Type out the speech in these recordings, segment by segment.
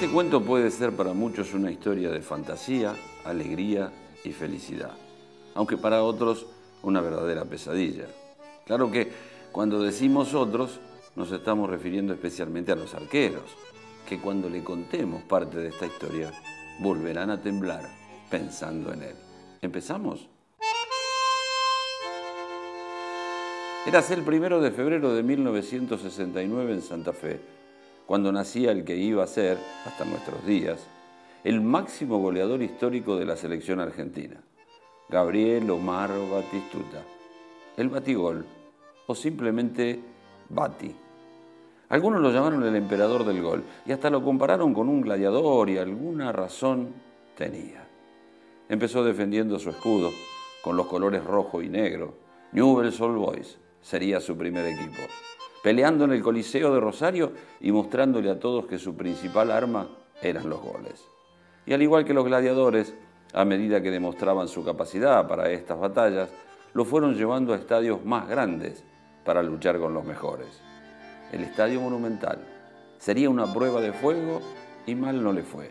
Este cuento puede ser para muchos una historia de fantasía, alegría y felicidad, aunque para otros una verdadera pesadilla. Claro que cuando decimos otros nos estamos refiriendo especialmente a los arqueros, que cuando le contemos parte de esta historia volverán a temblar pensando en él. ¿Empezamos? Érase el primero de febrero de 1969 en Santa Fe, cuando nacía el que iba a ser, hasta nuestros días, el máximo goleador histórico de la selección argentina, Gabriel Omar Batistuta, el batigol, o simplemente Bati. Algunos lo llamaron el emperador del gol y hasta lo compararon con un gladiador y alguna razón tenía. Empezó defendiendo su escudo con los colores rojo y negro, Newell's Old Boys, sería su primer equipo, peleando en el Coliseo de Rosario y mostrándole a todos que su principal arma eran los goles. Y al igual que los gladiadores, a medida que demostraban su capacidad para estas batallas, lo fueron llevando a estadios más grandes para luchar con los mejores. El Estadio Monumental sería una prueba de fuego y mal no le fue.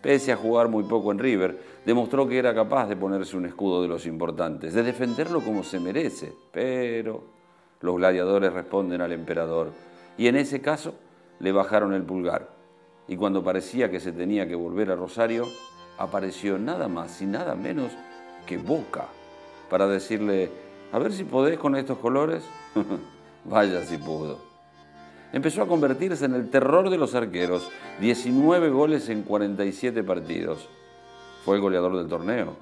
Pese a jugar muy poco en River, demostró que era capaz de ponerse un escudo de los importantes, de defenderlo como se merece, pero los gladiadores responden al emperador y en ese caso le bajaron el pulgar. Y cuando parecía que se tenía que volver a Rosario, apareció nada más y nada menos que Boca para decirle, a ver si podés con estos colores. Vaya si pudo empezó a convertirse en el terror de los arqueros, 19 goles en 47 partidos. Fue el goleador del torneo.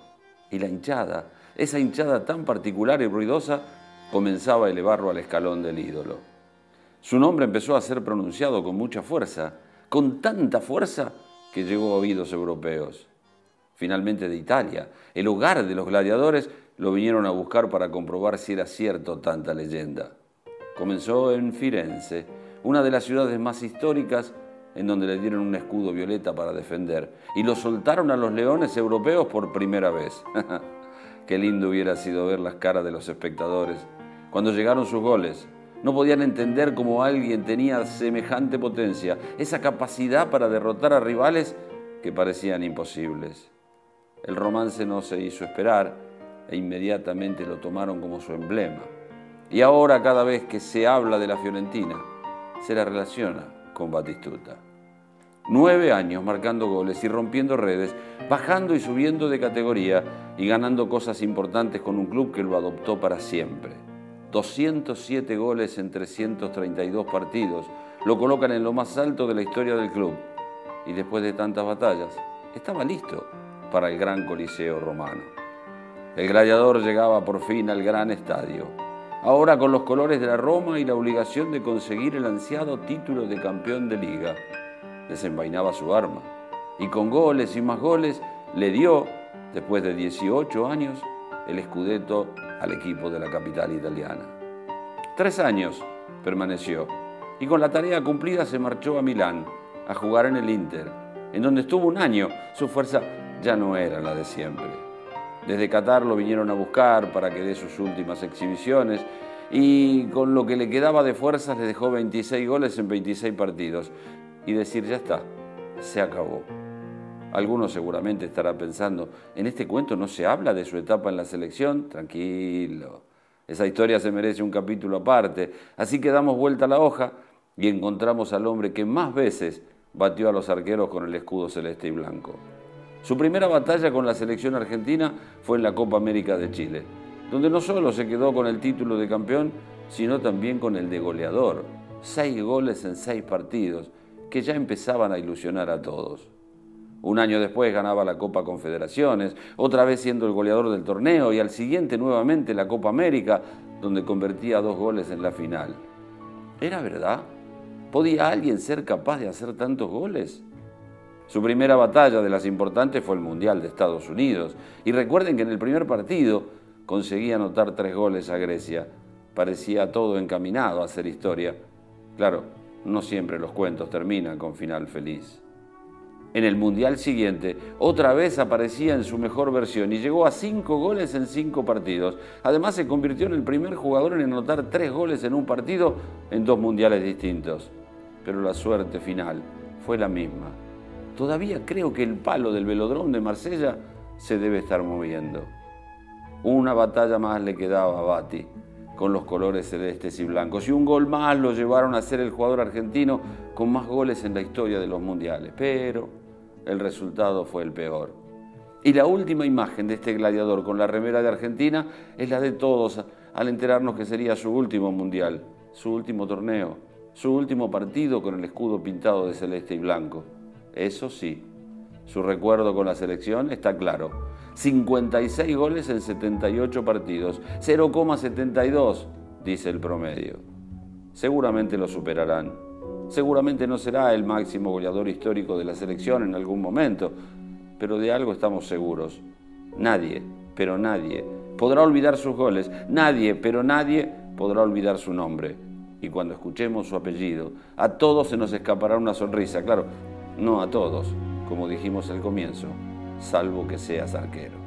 Y la hinchada, esa hinchada tan particular y ruidosa, comenzaba a elevarlo al escalón del ídolo. Su nombre empezó a ser pronunciado con mucha fuerza, con tanta fuerza que llegó a oídos europeos. Finalmente de Italia, el hogar de los gladiadores, lo vinieron a buscar para comprobar si era cierto tanta leyenda. Comenzó en Firenze, una de las ciudades más históricas en donde le dieron un escudo violeta para defender y lo soltaron a los leones europeos por primera vez. Qué lindo hubiera sido ver las caras de los espectadores cuando llegaron sus goles. No podían entender cómo alguien tenía semejante potencia, esa capacidad para derrotar a rivales que parecían imposibles. El romance no se hizo esperar e inmediatamente lo tomaron como su emblema. Y ahora cada vez que se habla de la Fiorentina, se la relaciona con Batistuta. Nueve años marcando goles y rompiendo redes, bajando y subiendo de categoría y ganando cosas importantes con un club que lo adoptó para siempre. 207 goles en 332 partidos lo colocan en lo más alto de la historia del club. Y después de tantas batallas, estaba listo para el gran Coliseo romano. El gladiador llegaba por fin al gran estadio ahora con los colores de la Roma y la obligación de conseguir el ansiado título de campeón de liga. Desenvainaba su arma y con goles y más goles le dio, después de 18 años, el escudeto al equipo de la capital italiana. Tres años permaneció y con la tarea cumplida se marchó a Milán a jugar en el Inter, en donde estuvo un año. Su fuerza ya no era la de siempre. Desde Qatar lo vinieron a buscar para que dé sus últimas exhibiciones y con lo que le quedaba de fuerzas le dejó 26 goles en 26 partidos. Y decir, ya está, se acabó. Algunos seguramente estará pensando, en este cuento no se habla de su etapa en la selección, tranquilo. Esa historia se merece un capítulo aparte. Así que damos vuelta a la hoja y encontramos al hombre que más veces batió a los arqueros con el escudo celeste y blanco. Su primera batalla con la selección argentina fue en la Copa América de Chile, donde no solo se quedó con el título de campeón, sino también con el de goleador. Seis goles en seis partidos, que ya empezaban a ilusionar a todos. Un año después ganaba la Copa Confederaciones, otra vez siendo el goleador del torneo y al siguiente nuevamente la Copa América, donde convertía dos goles en la final. ¿Era verdad? ¿Podía alguien ser capaz de hacer tantos goles? Su primera batalla de las importantes fue el Mundial de Estados Unidos. Y recuerden que en el primer partido conseguía anotar tres goles a Grecia. Parecía todo encaminado a hacer historia. Claro, no siempre los cuentos terminan con final feliz. En el Mundial siguiente, otra vez aparecía en su mejor versión y llegó a cinco goles en cinco partidos. Además, se convirtió en el primer jugador en anotar tres goles en un partido en dos mundiales distintos. Pero la suerte final fue la misma todavía creo que el palo del velodrón de Marsella se debe estar moviendo. Una batalla más le quedaba a Bati con los colores celestes y blancos. Y un gol más lo llevaron a ser el jugador argentino con más goles en la historia de los mundiales. Pero el resultado fue el peor. Y la última imagen de este gladiador con la remera de Argentina es la de todos al enterarnos que sería su último mundial, su último torneo, su último partido con el escudo pintado de celeste y blanco. Eso sí, su recuerdo con la selección está claro. 56 goles en 78 partidos, 0,72 dice el promedio. Seguramente lo superarán. Seguramente no será el máximo goleador histórico de la selección en algún momento, pero de algo estamos seguros. Nadie, pero nadie, podrá olvidar sus goles. Nadie, pero nadie podrá olvidar su nombre. Y cuando escuchemos su apellido, a todos se nos escapará una sonrisa. Claro, no a todos, como dijimos al comienzo, salvo que seas arquero.